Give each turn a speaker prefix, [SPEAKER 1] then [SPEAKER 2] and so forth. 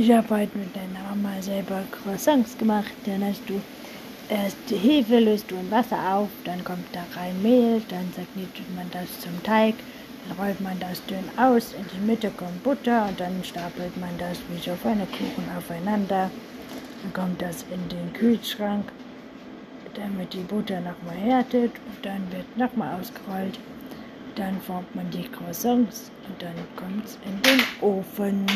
[SPEAKER 1] Ich habe heute mit deiner Mama selber Croissants gemacht. Dann hast du erst die Hefe, löst du in Wasser auf, dann kommt da rein Mehl, dann knetet man das zum Teig, dann rollt man das dünn aus, in die Mitte kommt Butter und dann stapelt man das wie so Pfannekuchen aufeinander. Dann kommt das in den Kühlschrank, damit die Butter nochmal härtet und dann wird nochmal ausgerollt. Dann formt man die Croissants und dann kommt es in den Ofen.